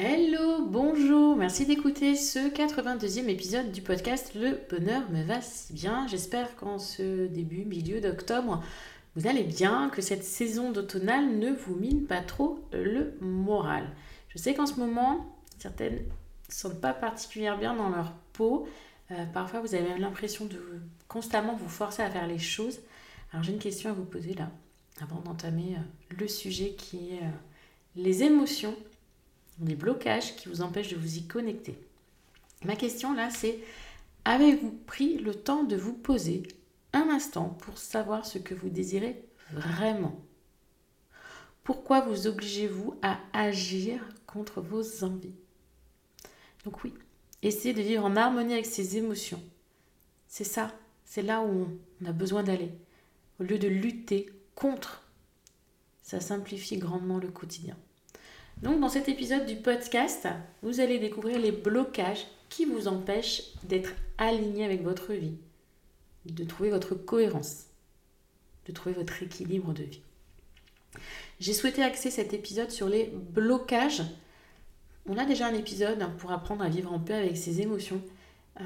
Hello, bonjour, merci d'écouter ce 82e épisode du podcast Le bonheur me va si bien. J'espère qu'en ce début, milieu d'octobre, vous allez bien, que cette saison d'automnale ne vous mine pas trop le moral. Je sais qu'en ce moment, certaines ne sentent pas particulièrement bien dans leur peau. Euh, parfois, vous avez l'impression de constamment vous forcer à faire les choses. Alors, j'ai une question à vous poser là, avant d'entamer euh, le sujet qui est euh, les émotions, les blocages qui vous empêchent de vous y connecter. Ma question là, c'est avez-vous pris le temps de vous poser un instant pour savoir ce que vous désirez vraiment? Pourquoi vous obligez-vous à agir contre vos envies? Donc oui, essayez de vivre en harmonie avec ses émotions. C'est ça, c'est là où on a besoin d'aller. Au lieu de lutter contre, ça simplifie grandement le quotidien. Donc dans cet épisode du podcast, vous allez découvrir les blocages qui vous empêchent d'être aligné avec votre vie, de trouver votre cohérence, de trouver votre équilibre de vie. J'ai souhaité axer cet épisode sur les blocages. On a déjà un épisode pour apprendre à vivre en paix avec ses émotions. Euh,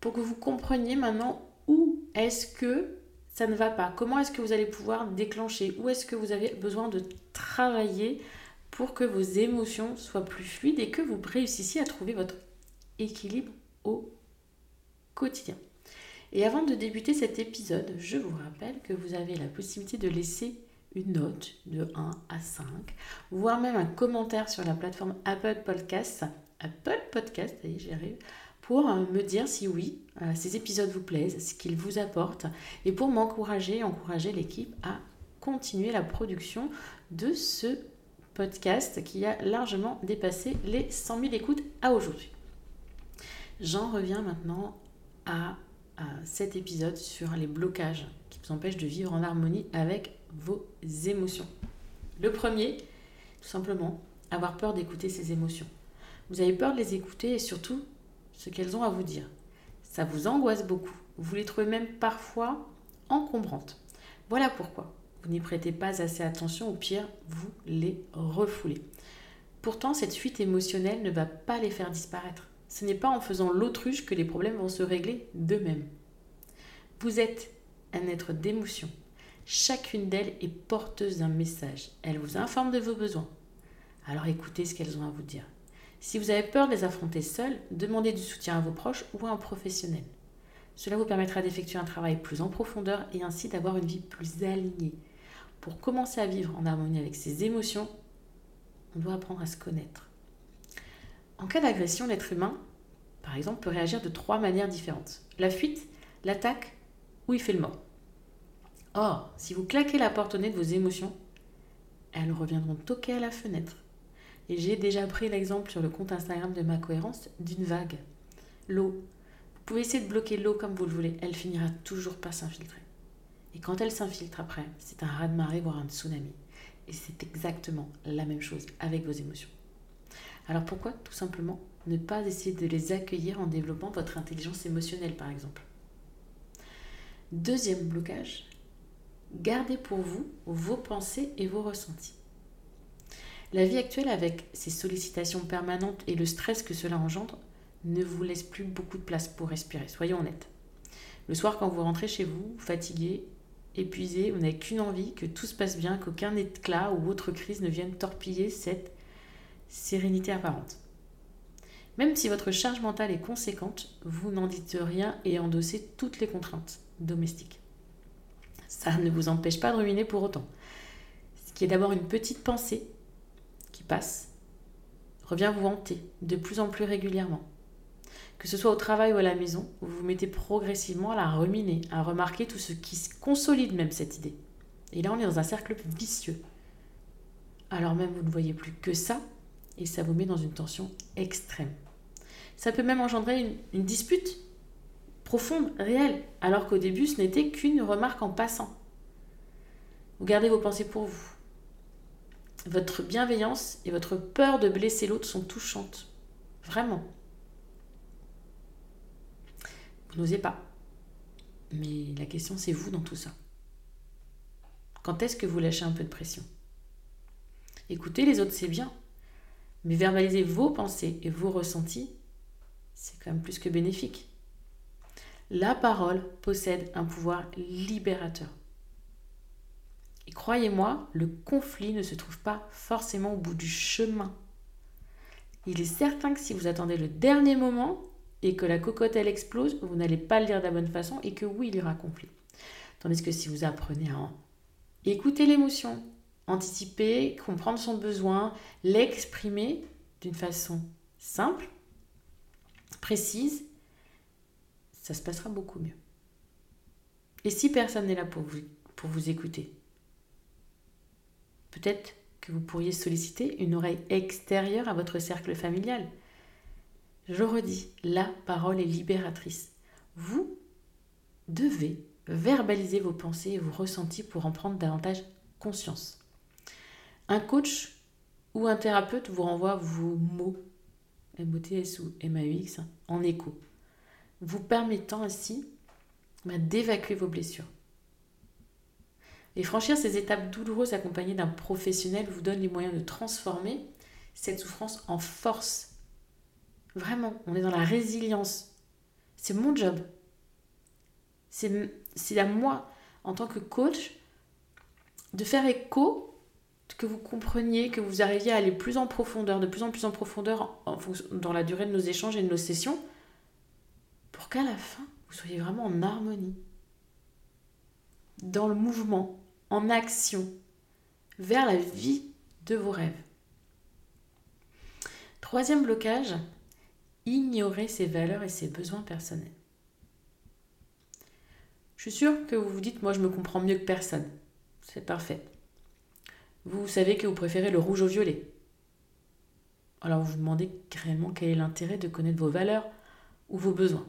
pour que vous compreniez maintenant où est-ce que ça ne va pas. Comment est-ce que vous allez pouvoir déclencher? Où est-ce que vous avez besoin de travailler? Pour que vos émotions soient plus fluides et que vous réussissiez à trouver votre équilibre au quotidien. Et avant de débuter cet épisode, je vous rappelle que vous avez la possibilité de laisser une note de 1 à 5, voire même un commentaire sur la plateforme Apple Podcast, Apple Podcast, j'y arrive, pour euh, me dire si oui, euh, ces épisodes vous plaisent, ce qu'ils vous apportent, et pour m'encourager, encourager l'équipe à continuer la production de ce podcast qui a largement dépassé les 100 000 écoutes à aujourd'hui. J'en reviens maintenant à, cet épisode sur les blocages qui vous empêchent de vivre en harmonie avec vos émotions. Le premier, tout simplement, avoir peur d'écouter ses émotions. Vous avez peur de les écouter et surtout ce qu'elles ont à vous dire. Ça vous angoisse beaucoup. Vous les trouvez même parfois encombrantes. Voilà pourquoi vous n'y prêtez pas assez attention, au pire, vous les refoulez. Pourtant, cette fuite émotionnelle ne va pas les faire disparaître. Ce n'est pas en faisant l'autruche que les problèmes vont se régler d'eux-mêmes. Vous êtes un être d'émotion. Chacune d'elles est porteuse d'un message. Elle vous informe de vos besoins. Alors écoutez ce qu'elles ont à vous dire. Si vous avez peur de les affronter seules, demandez du soutien à vos proches ou à un professionnel. Cela vous permettra d'effectuer un travail plus en profondeur et ainsi d'avoir une vie plus alignée. Pour commencer à vivre en harmonie avec ses émotions, on doit apprendre à se connaître. En cas d'agression, l'être humain, par exemple, peut réagir de trois manières différentes. La fuite, l'attaque ou il fait le mort. Or, si vous claquez la porte au nez de vos émotions, elles reviendront toquer à la fenêtre. Et j'ai déjà pris l'exemple sur le compte Instagram de ma cohérence d'une vague. L'eau. Vous pouvez essayer de bloquer l'eau comme vous le voulez, elle finira toujours par s'infiltrer. Et quand elle s'infiltre après, c'est un raz-de-marée, voire un tsunami. Et c'est exactement la même chose avec vos émotions. Alors pourquoi tout simplement ne pas essayer de les accueillir en développant votre intelligence émotionnelle par exemple? Deuxième blocage, gardez pour vous vos pensées et vos ressentis. La vie actuelle, avec ses sollicitations permanentes et le stress que cela engendre, ne vous laisse plus beaucoup de place pour respirer, soyons honnêtes. Le soir, quand vous rentrez chez vous, fatigué, épuisé, vous n'avez qu'une envie, que tout se passe bien, qu'aucun éclat ou autre crise ne vienne torpiller cette sérénité apparente. Même si votre charge mentale est conséquente, vous n'en dites rien et endossez toutes les contraintes domestiques. Ça ne vous empêche pas de ruminer pour autant. Ce qui est d'abord une petite pensée qui passe, revient vous hanter de plus en plus régulièrement. Que ce soit au travail ou à la maison, vous vous mettez progressivement à la ruminer, à remarquer tout ce qui consolide même cette idée. Et là, on est dans un cercle vicieux. Alors même, vous ne voyez plus que ça, et ça vous met dans une tension extrême. Ça peut même engendrer une, une dispute profonde, réelle, alors qu'au début, ce n'était qu'une remarque en passant. Vous gardez vos pensées pour vous. Votre bienveillance et votre peur de blesser l'autre sont touchantes. Vraiment. N'osez pas. Mais la question, c'est vous dans tout ça. Quand est-ce que vous lâchez un peu de pression? Écoutez les autres, c'est bien. Mais verbaliser vos pensées et vos ressentis, c'est quand même plus que bénéfique. La parole possède un pouvoir libérateur. Et croyez-moi, le conflit ne se trouve pas forcément au bout du chemin. Il est certain que si vous attendez le dernier moment et que la cocotte elle explose, vous n'allez pas le dire de la bonne façon et que oui, il y aura conflit. Tandis que si vous apprenez à écouter l'émotion, anticiper, comprendre son besoin, l'exprimer d'une façon simple, précise, ça se passera beaucoup mieux. Et si personne n'est là pour vous, pour vous écouter, peut-être que vous pourriez solliciter une oreille extérieure à votre cercle familial. Je redis, la parole est libératrice. Vous devez verbaliser vos pensées et vos ressentis pour en prendre davantage conscience. Un coach ou un thérapeute vous renvoie vos mots, M-O-T-S ou M-A-U-X, en écho, vous permettant ainsi bah, d'évacuer vos blessures. Et franchir ces étapes douloureuses accompagnées d'un professionnel vous donne les moyens de transformer cette souffrance en force. Vraiment, on est dans la résilience. C'est mon job. C'est à moi, en tant que coach, de faire écho que vous compreniez, que vous arriviez à aller plus en profondeur, de plus en plus en profondeur dans la durée de nos échanges et de nos sessions, pour qu'à la fin, vous soyez vraiment en harmonie, dans le mouvement, en action, vers la vie de vos rêves. Troisième blocage, ignorer ses valeurs et ses besoins personnels. Je suis sûre que vous vous dites, moi je me comprends mieux que personne. C'est parfait. Vous savez que vous préférez le rouge au violet. Alors vous vous demandez réellement quel est l'intérêt de connaître vos valeurs ou vos besoins.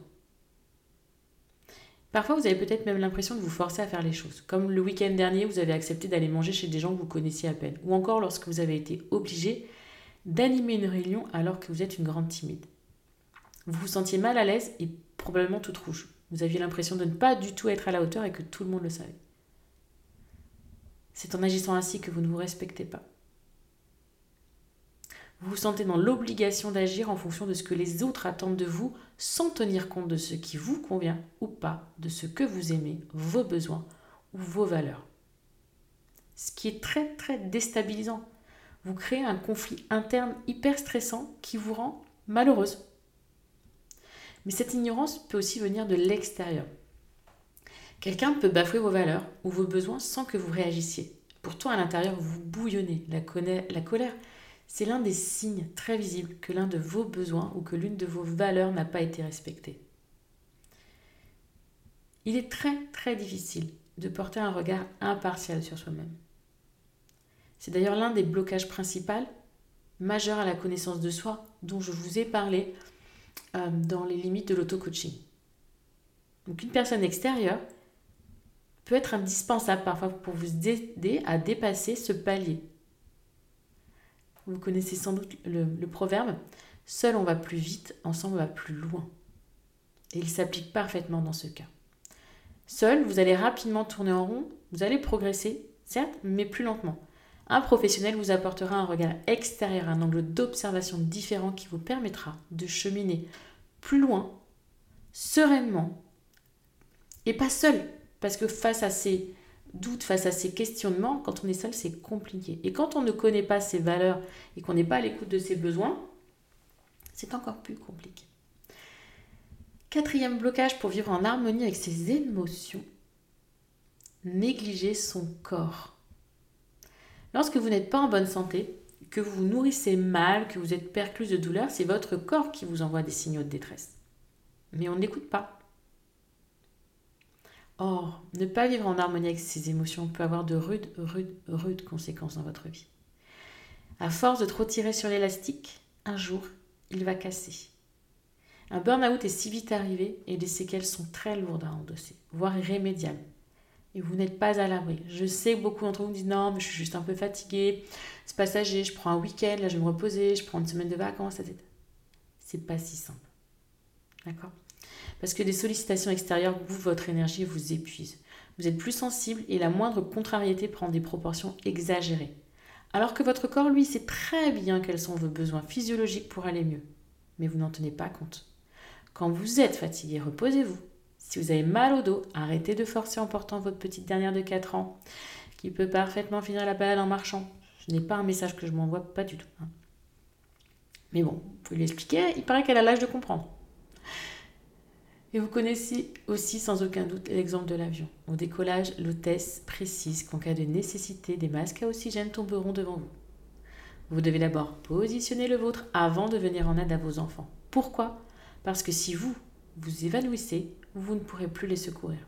Parfois, vous avez peut-être même l'impression de vous forcer à faire les choses. Comme le week-end dernier, vous avez accepté d'aller manger chez des gens que vous connaissiez à peine. Ou encore lorsque vous avez été obligé d'animer une réunion alors que vous êtes une grande timide. Vous vous sentiez mal à l'aise et probablement toute rouge. Vous aviez l'impression de ne pas du tout être à la hauteur et que tout le monde le savait. C'est en agissant ainsi que vous ne vous respectez pas. Vous vous sentez dans l'obligation d'agir en fonction de ce que les autres attendent de vous sans tenir compte de ce qui vous convient ou pas, de ce que vous aimez, vos besoins ou vos valeurs. Ce qui est très très déstabilisant. Vous créez un conflit interne hyper stressant qui vous rend malheureuse. Mais cette ignorance peut aussi venir de l'extérieur. Quelqu'un peut bafouer vos valeurs ou vos besoins sans que vous réagissiez. Pourtant, à l'intérieur, vous bouillonnez. La, la colère, c'est l'un des signes très visibles que l'un de vos besoins ou que l'une de vos valeurs n'a pas été respectée. Il est très très difficile de porter un regard impartial sur soi-même. C'est d'ailleurs l'un des blocages principaux majeurs à la connaissance de soi dont je vous ai parlé euh, dans les limites de l'auto-coaching. Donc une personne extérieure peut être indispensable parfois pour vous aider à dépasser ce palier. Vous connaissez sans doute le, proverbe Seul on va plus vite, ensemble on va plus loin. Et il s'applique parfaitement dans ce cas. Seul, vous allez rapidement tourner en rond, vous allez progresser, certes, mais plus lentement. Un professionnel vous apportera un regard extérieur, un angle d'observation différent qui vous permettra de cheminer plus loin, sereinement, et pas seul. Parce que face à ces doutes, face à ces questionnements, quand on est seul, c'est compliqué. Et quand on ne connaît pas ses valeurs et qu'on n'est pas à l'écoute de ses besoins, c'est encore plus compliqué. Quatrième blocage pour vivre en harmonie avec ses émotions, négliger son corps. Lorsque vous n'êtes pas en bonne santé, que vous vous nourrissez mal, que vous êtes perclus de douleur, c'est votre corps qui vous envoie des signaux de détresse. Mais on n'écoute pas. Or, ne pas vivre en harmonie avec ses émotions peut avoir de rudes, rudes, rudes conséquences dans votre vie. À force de trop tirer sur l'élastique, un jour, il va casser. Un burn-out est si vite arrivé et les séquelles sont très lourdes à endosser, voire irrémédiables. Et vous n'êtes pas à l'abri. Je sais que beaucoup d'entre vous disent non, mais je suis juste un peu fatiguée, c'est passager, je prends un week-end, là je vais me reposer, je prends une semaine de vacances, etc. C'est pas si simple. D'accord? Parce que des sollicitations extérieures bouffent votre énergie et vous épuisent. Vous êtes plus sensible et la moindre contrariété prend des proportions exagérées. Alors que votre corps, lui, sait très bien quels sont vos besoins physiologiques pour aller mieux. Mais vous n'en tenez pas compte. Quand vous êtes fatigué, reposez-vous. Si vous avez mal au dos, arrêtez de forcer en portant votre petite dernière de 4 ans, qui peut parfaitement finir la balade en marchant. Ce n'est pas un message que je m'envoie, pas du tout. Hein. Mais bon, vous pouvez lui expliquer, il paraît qu'elle a l'âge de comprendre. Et vous connaissez aussi sans aucun doute l'exemple de l'avion. Au décollage, l'hôtesse précise qu'en cas de nécessité, des masques à oxygène tomberont devant vous. Vous devez d'abord positionner le vôtre avant de venir en aide à vos enfants. Pourquoi? Parce que si vous vous évanouissez, vous ne pourrez plus les secourir.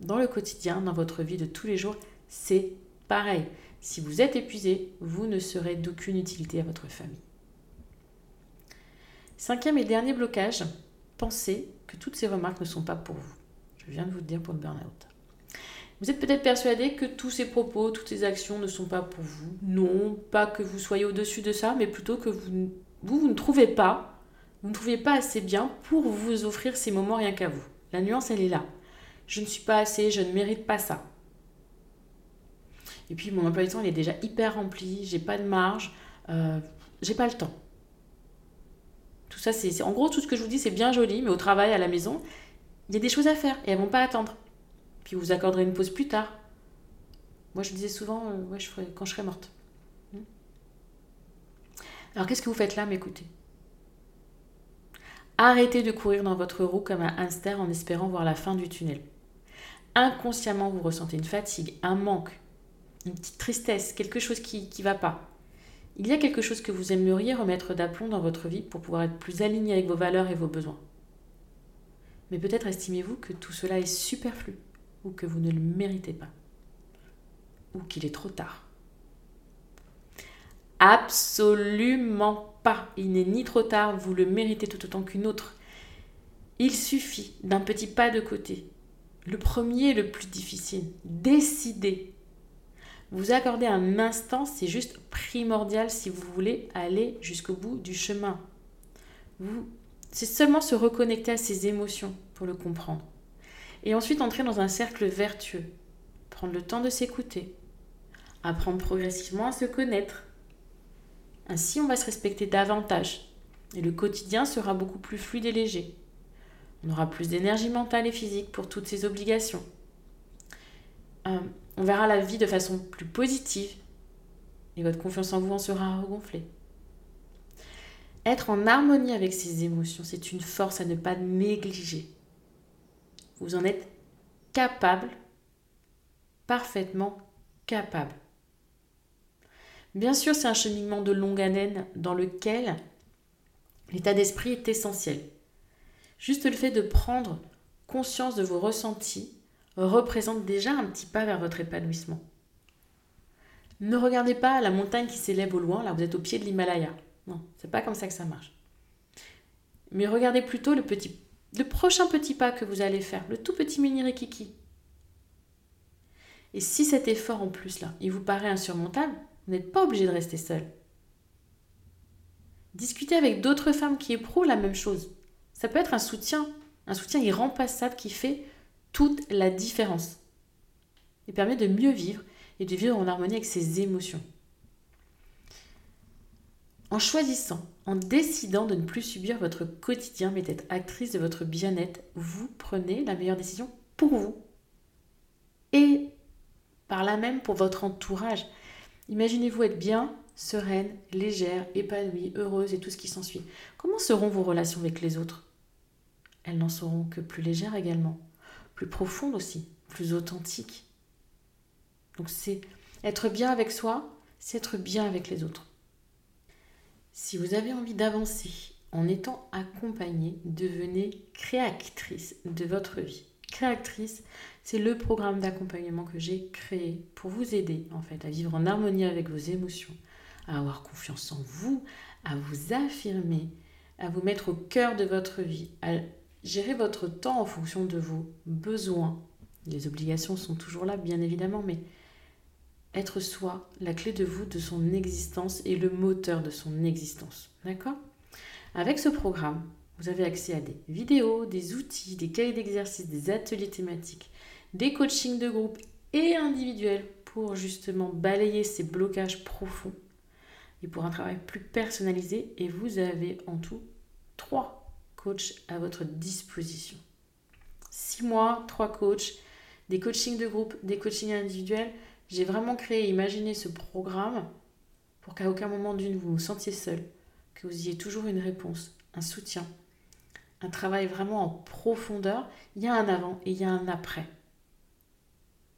Dans le quotidien, dans votre vie de tous les jours, c'est pareil. Si vous êtes épuisé, vous ne serez d'aucune utilité à votre famille. Cinquième et dernier blocage, pensez que toutes ces remarques ne sont pas pour vous. Je viens de vous le dire pour le burn-out. Vous êtes peut-être persuadé que tous ces propos, toutes ces actions ne sont pas pour vous. Non, pas que vous soyez au-dessus de ça, mais plutôt que vous, vous, vous ne trouvez pas, vous ne trouvez pas assez bien pour vous offrir ces moments rien qu'à vous. La nuance, elle est là. Je ne suis pas assez, je ne mérite pas ça. Et puis mon emploi du temps, il est déjà hyper rempli, j'ai pas de marge, euh, j'ai pas le temps. Tout ça, c'est en gros tout ce que je vous dis, c'est bien joli, mais au travail, à la maison, il y a des choses à faire et elles vont pas attendre. Puis vous accorderez une pause plus tard. Moi, je disais souvent, euh, je ferai, quand je serai morte. Hmm. Alors, qu'est-ce que vous faites là, m'écoutez Arrêtez de courir dans votre roue comme un hamster en espérant voir la fin du tunnel. Inconsciemment, vous ressentez une fatigue, un manque, une petite tristesse, quelque chose qui ne va pas. Il y a quelque chose que vous aimeriez remettre d'aplomb dans votre vie pour pouvoir être plus aligné avec vos valeurs et vos besoins. Mais peut-être estimez-vous que tout cela est superflu, ou que vous ne le méritez pas, ou qu'il est trop tard. Absolument Il n'est ni trop tard, vous le méritez tout autant qu'une autre. Il suffit d'un petit pas de côté. Le premier, le plus difficile. Décidez vous accorder un instant, c'est juste primordial si vous voulez aller jusqu'au bout du chemin. Vous, c'est seulement se reconnecter à ses émotions pour le comprendre. Et ensuite entrer dans un cercle vertueux. Prendre le temps de s'écouter. Apprendre progressivement à se connaître. Ainsi, on va se respecter davantage. Et le quotidien sera beaucoup plus fluide et léger. On aura plus d'énergie mentale et physique pour toutes ces obligations. Euh, on verra la vie de façon plus positive et votre confiance en vous en sera regonflée. Être en harmonie avec ses émotions, c'est une force à ne pas négliger. Vous en êtes capable, parfaitement capable. Bien sûr, c'est un cheminement de longue haleine dans lequel l'état d'esprit est essentiel. Juste le fait de prendre conscience de vos ressentis représente déjà un petit pas vers votre épanouissement. Ne regardez pas la montagne qui s'élève au loin, là vous êtes au pied de l'Himalaya. Non, c'est pas comme ça que ça marche. Mais regardez plutôt le le prochain petit pas que vous allez faire, le tout petit mini rikiki. Et si cet effort en plus là, il vous paraît insurmontable, vous n'êtes pas obligé de rester seul. Discutez avec d'autres femmes qui éprouvent la même chose. Ça peut être un soutien, un soutien irremplaçable qui fait toute la différence et permet de mieux vivre et de vivre en harmonie avec ses émotions. En choisissant En décidant de ne plus subir votre quotidien mais d'être actrice de votre bien-être, vous prenez la meilleure décision pour vous. Et par là même pour votre entourage. Imaginez-vous être bien, sereine, légère, épanouie, heureuse et tout ce qui s'ensuit. Comment seront vos relations avec les autres? Elles n'en seront que plus légères également, plus profondes aussi, plus authentiques. Donc c'est être bien avec soi, c'est être bien avec les autres. Si vous avez envie d'avancer en étant accompagnée, devenez créatrice de votre vie. Créatrice, c'est le programme d'accompagnement que j'ai créé pour vous aider en fait à vivre en harmonie avec vos émotions, à avoir confiance en vous, à vous affirmer, à vous mettre au cœur de votre vie, à gérer votre temps en fonction de vos besoins. Les obligations sont toujours là, bien évidemment, mais être soi, la clé de vous, de son existence et le moteur de son existence. D'accord? Avec ce programme, vous avez accès à des vidéos, des outils, des cahiers d'exercice, des ateliers thématiques, des coachings de groupe et individuels pour justement balayer ces blocages profonds et pour un travail plus personnalisé. Et vous avez en tout trois coachs à votre disposition. Six mois, trois coachs, des coachings de groupe, des coachings individuels. J'ai vraiment créé, imaginé ce programme pour qu'à aucun moment d'une vous vous sentiez seul, que vous ayez toujours une réponse, un soutien, un travail vraiment en profondeur. Il y a un avant et il y a un après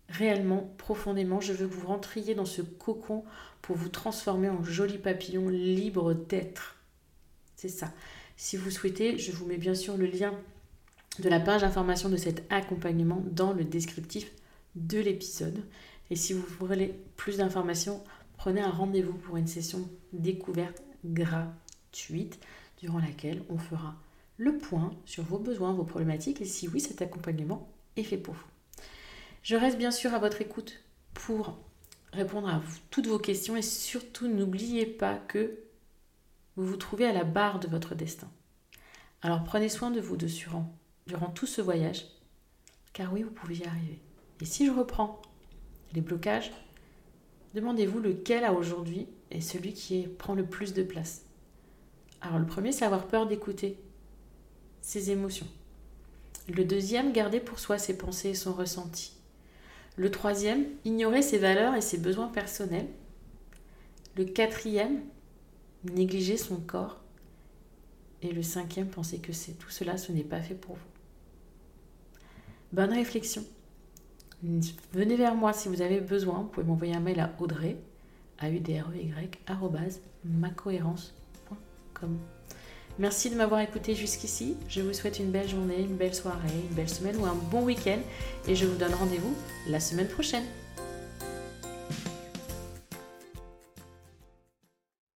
réellement, profondément, je veux que vous rentriez dans ce cocon pour vous transformer en joli papillon libre d'être. C'est ça. Si vous souhaitez, je vous mets bien sûr le lien de la page d'information de cet accompagnement dans le descriptif de l'épisode. Et si vous voulez plus d'informations, prenez un rendez-vous pour une session découverte gratuite durant laquelle on fera le point sur vos besoins, vos problématiques et si oui, cet accompagnement est fait pour vous. Je reste bien sûr à votre écoute pour répondre à toutes vos questions et surtout n'oubliez pas que vous vous trouvez à la barre de votre destin. Alors prenez soin de vous durant, durant tout ce voyage, car oui, vous pouvez y arriver. Et si je reprends les blocages, demandez-vous lequel à aujourd'hui est celui qui prend le plus de place. Alors le premier, c'est avoir peur d'écouter ses émotions. Le deuxième, garder pour soi ses pensées et son ressenti. Le troisième, ignorer ses valeurs et ses besoins personnels. Le quatrième, négliger son corps. Et le cinquième, penser que c'est tout cela, ce n'est pas fait pour vous. Bonne réflexion. Venez vers moi si vous avez besoin. Vous pouvez m'envoyer un mail à audrey, a u d r e y macohérence.com. Merci de m'avoir écouté jusqu'ici. Je vous souhaite une belle journée, une belle soirée, une belle semaine ou un bon week-end et je vous donne rendez-vous la semaine prochaine.